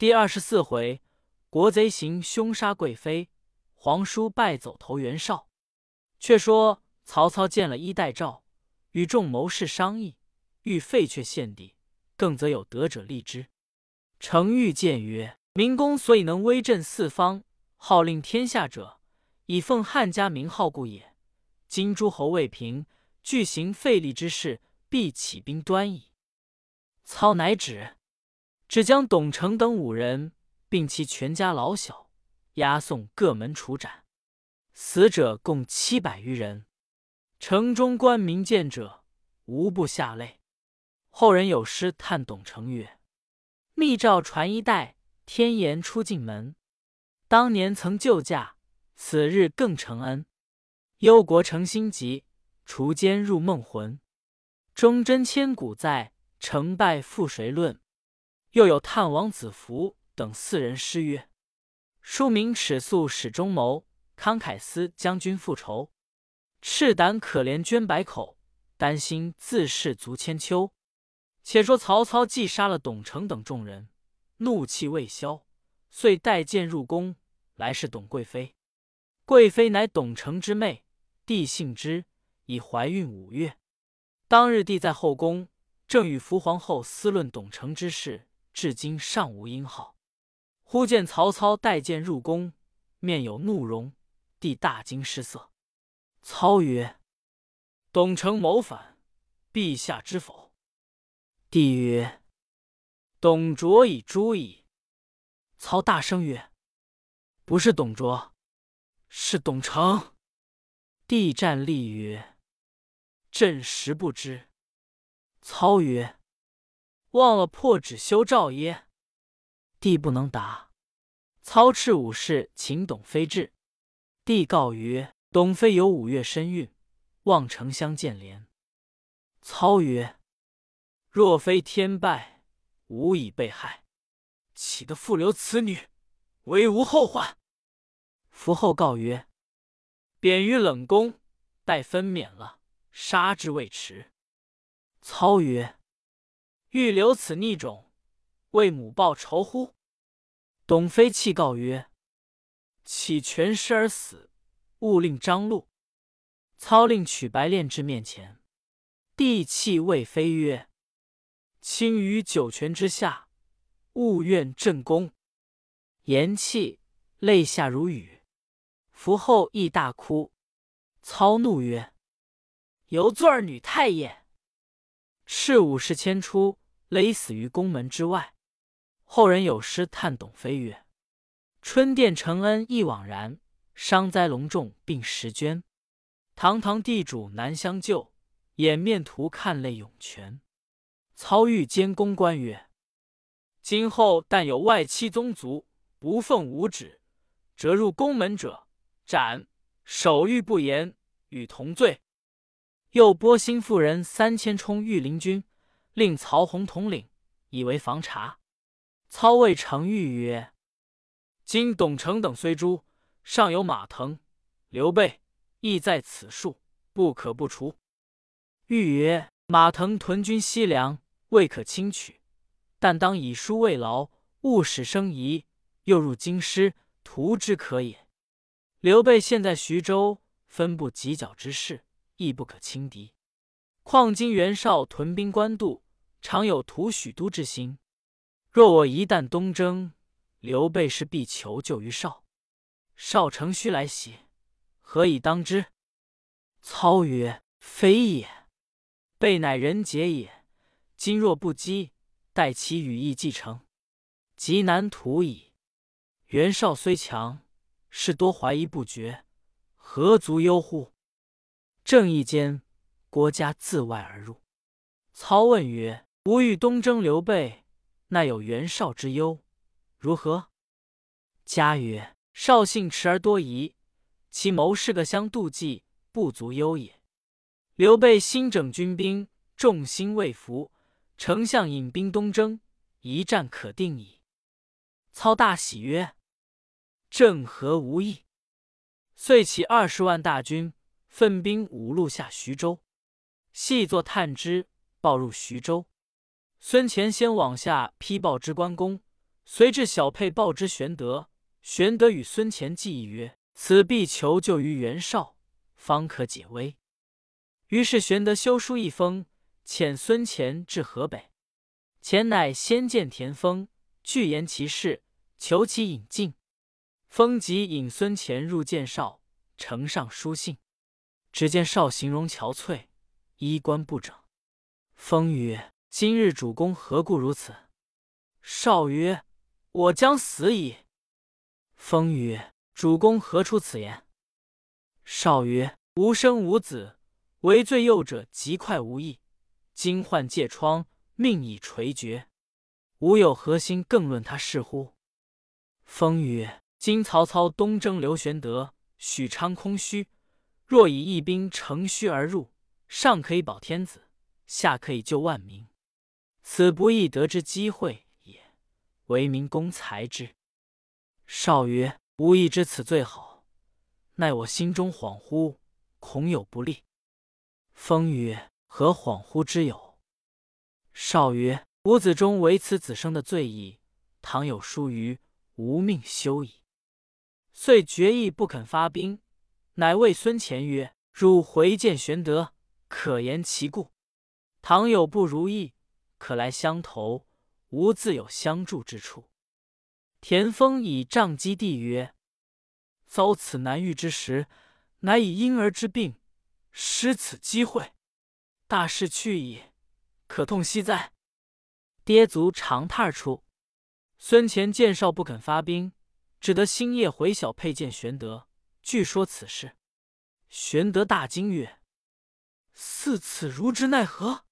第二十四回，国贼行凶杀贵妃，皇叔败走投袁绍。却说曹操见了衣带诏，与众谋士商议，欲废却献帝，更则有德者立之。程昱谏曰：“明公所以能威震四方，号令天下者，以奉汉家名号故也。今诸侯未平，俱行废立之事，必起兵端矣。”操乃止。只将董承等五人，并其全家老小，押送各门处斩。死者共七百余人。城中官民见者，无不下泪。后人有诗叹董承曰：“密诏传一代，天颜出进门。当年曾救驾，此日更承恩。忧国成心急，除奸入梦魂。忠贞千古在，成败负谁论？”又有探王子服等四人诗曰：“书名尺素始终谋，慷慨思将军复仇。赤胆可怜捐百口，丹心自是足千秋。”且说曹操既杀了董承等众人，怒气未消，遂带剑入宫来视董贵妃。贵妃乃董承之妹，帝幸之，已怀孕五月。当日帝在后宫，正与福皇后私论董承之事。至今尚无音号。忽见曹操带剑入宫，面有怒容，帝大惊失色。操曰：“董承谋反，陛下知否？”帝曰：“董卓已诛矣。”操大声曰：“不是董卓，是董承！”帝战栗曰：“朕实不知。”操曰：忘了破纸修诏耶？帝不能答。操斥武士请董妃至。帝告曰：“董妃有五月身孕，望丞相见怜。”操曰：“若非天败，吾已被害，岂得复留此女，为无后患？”伏后告曰：“贬于冷宫，待分娩了，杀之未迟。”操曰。欲留此逆种，为母报仇乎？董妃泣告曰：“岂全尸而死？勿令张禄。”操令取白练至面前，帝泣谓妃曰：“卿于九泉之下，勿怨朕功。”言讫，泪下如雨。伏后亦大哭。操怒曰：“犹做儿女太也！”赤武士牵出。勒死于宫门之外。后人有诗叹董妃曰：“春殿承恩一往然，伤灾隆重并时捐。堂堂地主难相救，掩面图看泪涌泉。”操欲监公官曰：“今后但有外戚宗族不奉吾旨，折入宫门者，斩；守御不严，与同罪。”又拨新妇人三千充御林军。令曹洪统领，以为防察。操谓程昱曰：“今董承等虽诛，尚有马腾、刘备，亦在此数，不可不除。”昱曰：“马腾屯军西凉，未可轻取，但当以书慰劳，勿使生疑。又入京师，图之可也。刘备现在徐州，分布犄角之势，亦不可轻敌。况今袁绍屯兵官渡。”常有屠许都之心。若我一旦东征，刘备势必求救于少。绍乘虚来袭，何以当之？操曰：“非也。备乃人杰也。今若不击，待其羽翼既成，极难图矣。袁绍虽强，是多怀疑不决，何足忧乎？正义间，国家自外而入。”操问曰。吾欲东征刘备，奈有袁绍之忧，如何？家曰：绍性迟而多疑，其谋士个相妒忌，不足忧也。刘备新整军兵，众心未服，丞相引兵东征，一战可定矣。操大喜曰：“正合吾意。”遂起二十万大军，分兵五路下徐州，细作探知，报入徐州。孙乾先往下批报之关公，随至小沛报之玄德，玄德与孙乾计议曰：“此必求救于袁绍，方可解危。”于是玄德修书一封，遣孙乾至河北。乾乃先见田丰，具言其事，求其引进。丰即引孙乾入见绍，呈上书信。只见绍形容憔悴，衣冠不整。丰曰：“今日主公何故如此？”少曰：我将死矣。风曰：“主公何出此言？”少曰：“无生无子，为最幼者极快无益。今患疥疮，命已垂绝，吾有何心更论他事乎？”风曰：“今曹操东征刘玄德，许昌空虚，若以一兵乘虚而入，上可以保天子，下可以救万民，此不易得之机会也。”为民公才之。少曰：“吾亦知此最好，奈我心中恍惚，恐有不利。”风曰：“何恍惚之有？”少曰：“吾子中唯此子生的罪矣，倘有疏虞，吾命休矣。”遂决意不肯发兵，乃谓孙乾曰：“汝回见玄德，可言其故。倘有不如意，可来相投。”吾自有相助之处。田丰以杖击地曰：“遭此难遇之时，乃以婴儿之病，失此机会，大事去矣，可痛惜哉！”跌足长榻处。孙乾见少不肯发兵，只得星夜回小沛见玄德，据说此事。玄德大惊曰：“似此如之奈何？”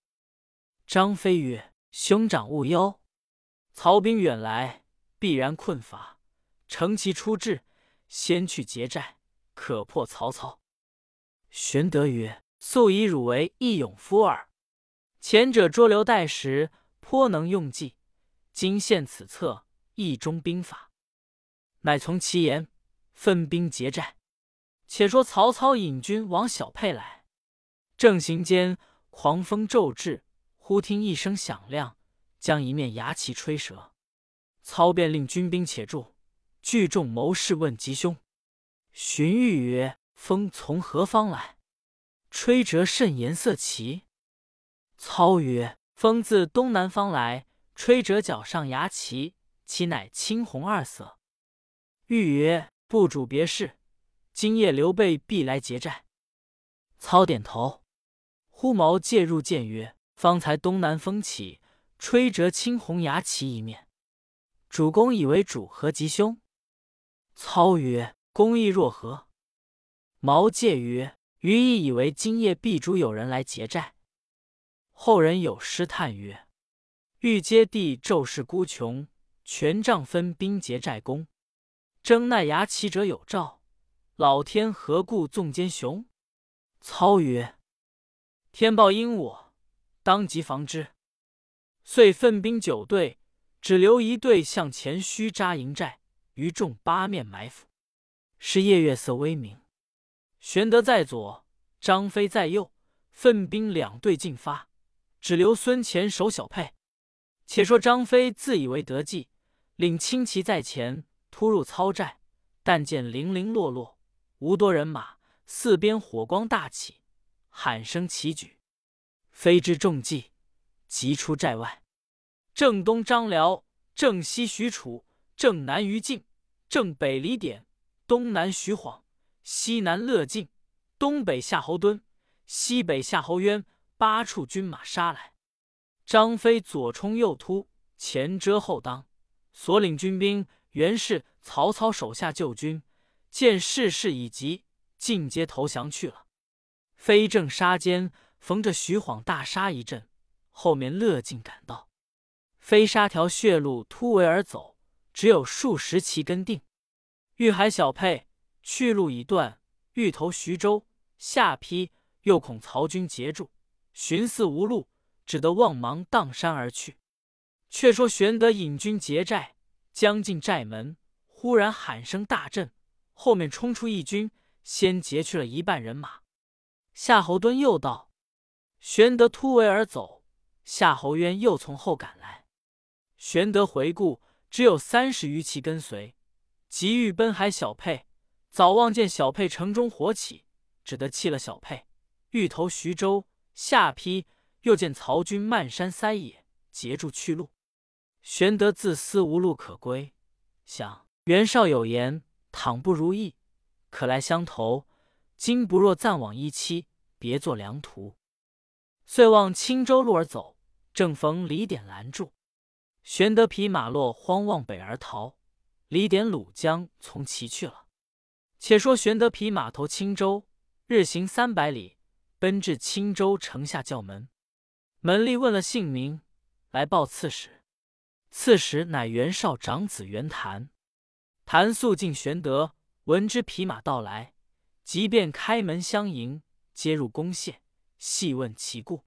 张飞曰：“兄长勿忧。”曹兵远来，必然困乏。乘其出至，先去劫寨，可破曹操。玄德曰：“素以汝为义勇夫耳。前者捉刘代时，颇能用计。今献此策，义中兵法。”乃从其言，分兵劫寨。且说曹操引军往小沛来，正行间，狂风骤至，忽听一声响亮。将一面牙旗吹折，操便令军兵且住，聚众谋士问吉凶。荀彧曰：“风从何方来？吹折甚颜色奇。”操曰：“风自东南方来，吹折脚上牙旗，其乃青红二色。”彧曰：“不主别事，今夜刘备必来劫寨。”操点头。忽毛介入见曰：“方才东南风起。”吹折青红牙旗一面，主公以为主何吉凶？操曰：“公意若何？”毛介曰：“余亦以为今夜必主有人来劫寨。”后人有诗叹曰：“欲接地骤势孤穷，权杖分兵劫寨公。争奈牙旗者有兆，老天何故纵奸雄？”操曰：“天报应我，当即防之。”遂分兵九队，只留一队向前须扎营寨，于众八面埋伏。是夜月色微明，玄德在左，张飞在右，分兵两队进发，只留孙乾守小沛。且说张飞自以为得计，领轻骑在前突入操寨，但见零零落落，无多人马，四边火光大起，喊声齐举，飞知中计。急出寨外，正东张辽，正西许褚，正南于禁，正北李典，东南徐晃，西南乐进，东北夏侯惇，西北夏侯渊，八处军马杀来。张飞左冲右突，前遮后当，所领军兵原是曹操手下旧军，见势势已急，尽皆投降去了。飞正杀间，逢着徐晃大杀一阵。后面乐进赶到，飞沙条血路突围而走，只有数十骑跟定。玉海小沛去路已断，欲投徐州，下邳又恐曹军截住，寻思无路，只得望忙荡山而去。却说玄德引军劫寨，将进寨门，忽然喊声大震，后面冲出一军，先劫去了一半人马。夏侯惇又道，玄德突围而走。夏侯渊又从后赶来，玄德回顾，只有三十余骑跟随，急欲奔海小沛，早望见小沛城中火起，只得弃了小沛，欲投徐州。下邳，又见曹军漫山塞野，截住去路。玄德自思无路可归，想袁绍有言：“倘不如意，可来相投。”今不若暂往一期，别作良图。遂往青州路而走，正逢李典拦住。玄德匹马落荒，往北而逃。李典、鲁将从其去了。且说玄德匹马投青州，日行三百里，奔至青州城下叫门。门吏问了姓名，来报刺史。刺史乃袁绍长子袁谭。谭素敬玄德，闻之匹马到来。即便开门相迎，接入宫谢，细问其故。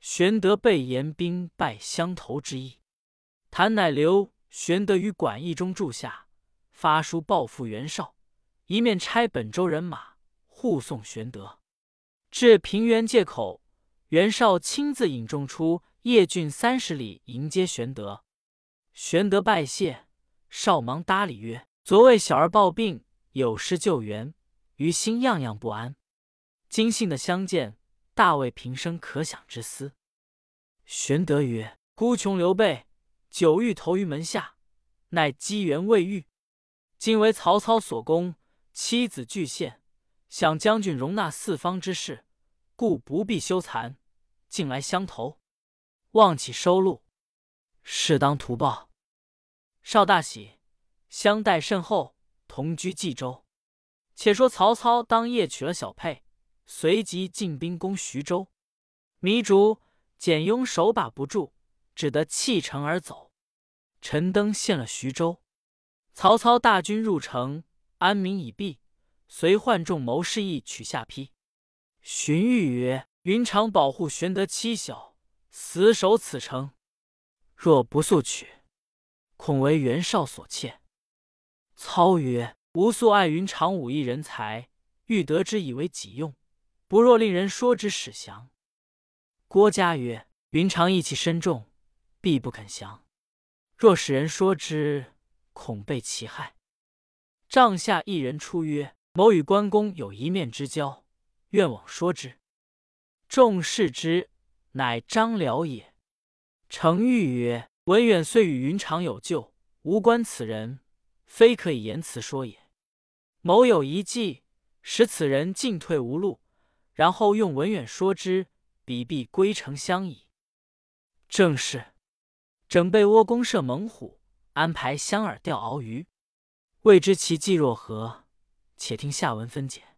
玄德备言兵败相投之意。谭乃留玄德于馆驿中住下，发书报复袁绍，一面差本州人马护送玄德至平原界口。袁绍亲自引众出邺郡三十里迎接玄德。玄德拜谢，少忙搭理曰：“昨为小儿抱病，有失救援。”于心样样不安，今幸的相见，大为平生可想之思。玄德曰：“孤穷刘备久欲投于门下，乃机缘未遇。今为曹操所攻，妻子俱陷，想将军容纳四方之事，故不必羞惭，进来相投，望起收录，适当图报。”少大喜，相待甚厚，同居冀州。且说曹操当夜娶了小沛，随即进兵攻徐州。糜竺、简雍手把不住，只得弃城而走。陈登陷了徐州，曹操大军入城，安民已毕，随唤众谋士议取下邳。荀彧曰：“云长保护玄德妻小，死守此城，若不速取，恐为袁绍所窃。”操曰。吾素爱云长武艺人才，欲得之以为己用，不若令人说之使降。郭嘉曰：“云长义气深重，必不肯降。若使人说之，恐被其害。”帐下一人出曰：“某与关公有一面之交，愿往说之。”众视之，乃张辽也。程昱曰：“文远虽与云长有旧，无关此人，非可以言辞说也。”某有一计，使此人进退无路，然后用文远说之，彼必归城相矣。正是整备窝弓射猛虎，安排香饵钓鳌鱼，未知其计若何？且听下文分解。